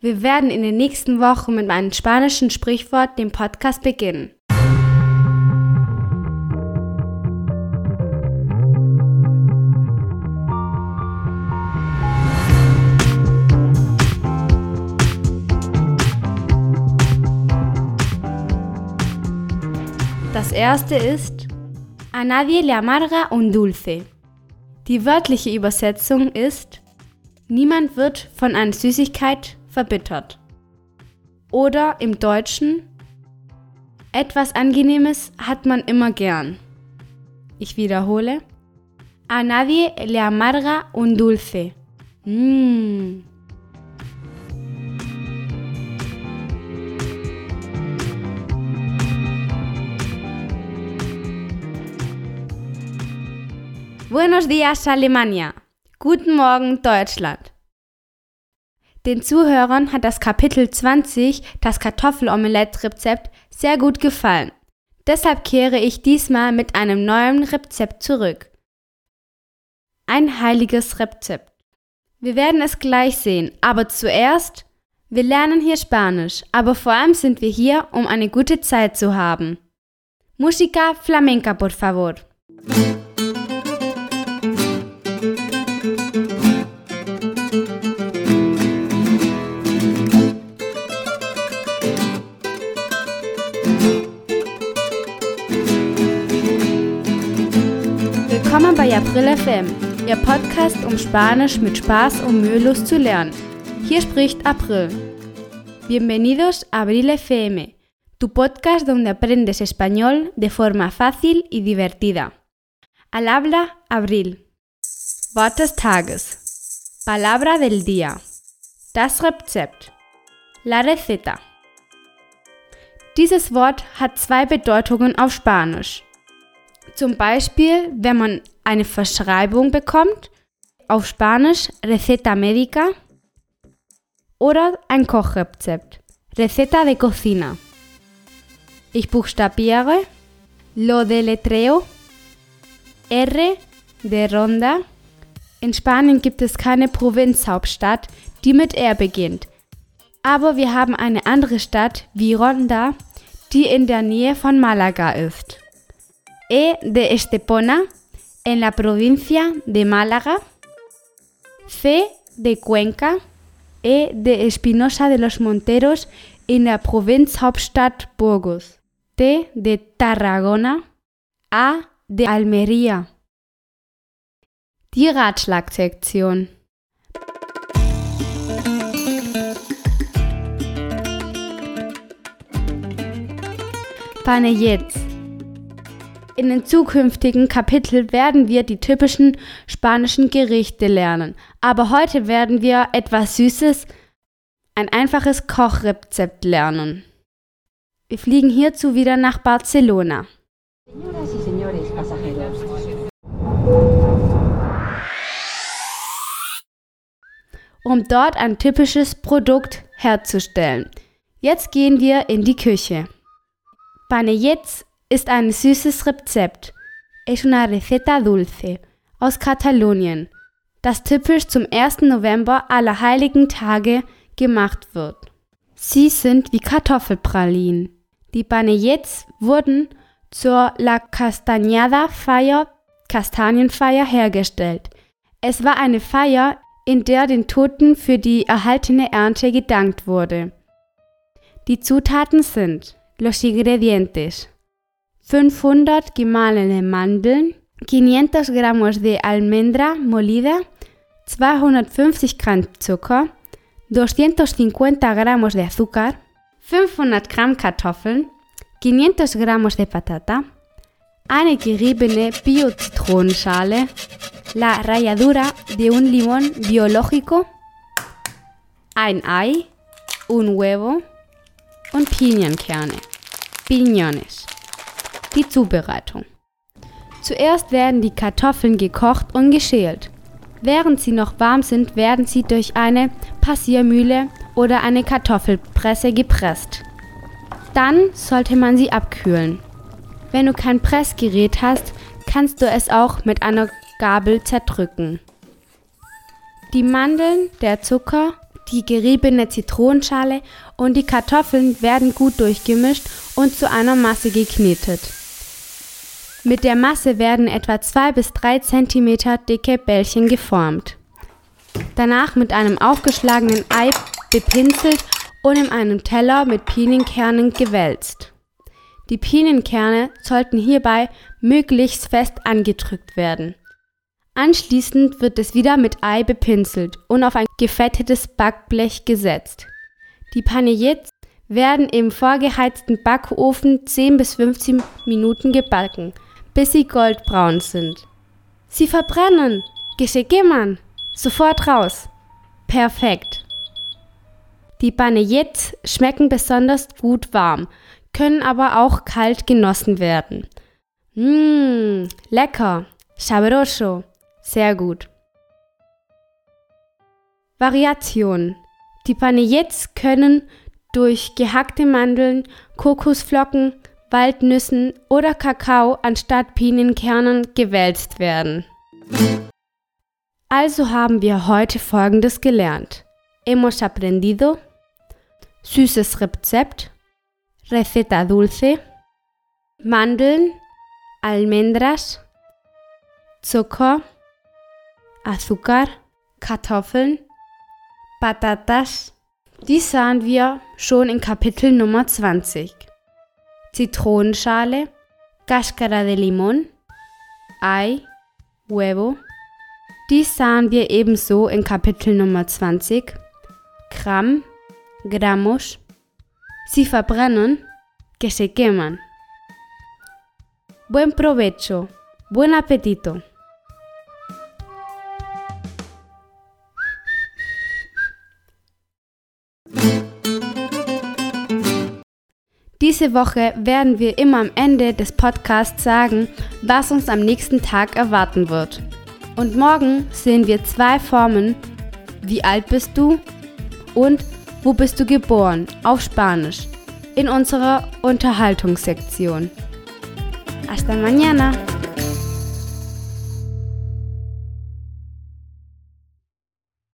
Wir werden in den nächsten Wochen mit einem spanischen Sprichwort den Podcast beginnen. Das erste ist A nadie le amarga un dulce. Die wörtliche Übersetzung ist Niemand wird von einer Süßigkeit verbittert. Oder im Deutschen Etwas Angenehmes hat man immer gern. Ich wiederhole A nadie le amarga un dulce. Mmh. Buenos días Alemania. Guten Morgen Deutschland. Den Zuhörern hat das Kapitel 20, das Kartoffelomelette-Rezept, sehr gut gefallen. Deshalb kehre ich diesmal mit einem neuen Rezept zurück. Ein heiliges Rezept. Wir werden es gleich sehen, aber zuerst, wir lernen hier Spanisch, aber vor allem sind wir hier, um eine gute Zeit zu haben. Música flamenca, por favor. Willkommen bei April FM, Ihr Podcast, um Spanisch mit Spaß und mühelos zu lernen. Hier spricht April. Bienvenidos a Abril FM, tu podcast donde aprendes español de forma fácil y divertida. Al habla Abril. Wort des Tages. Palabra del día. Das Rezept. La receta. Dieses Wort hat zwei Bedeutungen auf Spanisch. Zum Beispiel, wenn man eine Verschreibung bekommt, auf Spanisch Receta Médica oder ein Kochrezept, Receta de Cocina. Ich buchstabiere, lo deletreo, R de Ronda. In Spanien gibt es keine Provinzhauptstadt, die mit R beginnt. Aber wir haben eine andere Stadt wie Ronda, die in der Nähe von Malaga ist. E de Estepona, en la provincia de Málaga. C de Cuenca. E de Espinosa de los Monteros, en la Provinzhauptstadt Burgos. T de Tarragona. A de Almería. Die Ratschlagsektion. In den zukünftigen Kapiteln werden wir die typischen spanischen Gerichte lernen, aber heute werden wir etwas Süßes, ein einfaches Kochrezept lernen. Wir fliegen hierzu wieder nach Barcelona. Um dort ein typisches Produkt herzustellen. Jetzt gehen wir in die Küche. Panellets ist ein süßes Rezept. Es una receta dulce aus Katalonien, das typisch zum 1. November aller heiligen Tage gemacht wird. Sie sind wie Kartoffelpralinen. Die Panellets wurden zur La Castañada Feier, Kastanienfeier hergestellt. Es war eine Feier, in der den Toten für die erhaltene Ernte gedankt wurde. Die Zutaten sind los ingredientes 500 gemahlene Mandeln, 500 Gramos de almendra molida, 250 Gramm Zucker, 250 Gramos de azúcar, 500 Gramm Kartoffeln, 500 Gramos de patata, eine geriebene Bio-Zitronenschale, la ralladura de un limón biológico, ein Ei, un huevo und Pinienkerne, Piñones. Die Zubereitung. Zuerst werden die Kartoffeln gekocht und geschält. Während sie noch warm sind, werden sie durch eine Passiermühle oder eine Kartoffelpresse gepresst. Dann sollte man sie abkühlen. Wenn du kein Pressgerät hast, kannst du es auch mit einer Gabel zerdrücken. Die Mandeln, der Zucker, Die geriebene Zitronenschale und die Kartoffeln werden gut durchgemischt und zu einer Masse geknetet. Mit der Masse werden etwa 2 bis 3 cm dicke Bällchen geformt. Danach mit einem aufgeschlagenen Ei bepinselt und in einem Teller mit Pinienkernen gewälzt. Die Pinienkerne sollten hierbei möglichst fest angedrückt werden. Anschließend wird es wieder mit Ei bepinselt und auf ein gefettetes Backblech gesetzt. Die Panellets werden im vorgeheizten Backofen 10 bis 15 Minuten gebacken, bis sie goldbraun sind. Sie verbrennen! Gescheckemmann! Sofort raus! Perfekt! Die Panellets schmecken besonders gut warm, können aber auch kalt genossen werden. Mmm, lecker! Sabroso! Sehr gut. Variation. Die Panellets können durch gehackte Mandeln, Kokosflocken, Waldnüssen oder Kakao anstatt Pinienkernen gewälzt werden. Also haben wir heute Folgendes gelernt. Hemos aprendido süßes Rezept, receta dulce, Mandeln, Almendras, Zucker, Azúcar, Kartoffeln, Patatas. Dies sahen wir schon in Kapitel Nummer 20. Zitronenschale, Cáscara de Limón, Ei, Huevo. Dies sahen wir ebenso in Kapitel Nummer 20. Gramm, Gramos. Sie verbrennen, que se queman. Buen provecho, buen apetito. Diese Woche werden wir immer am Ende des Podcasts sagen, was uns am nächsten Tag erwarten wird. Und morgen sehen wir zwei Formen, wie alt bist du und wo bist du geboren auf Spanisch in unserer Unterhaltungssektion. Hasta mañana!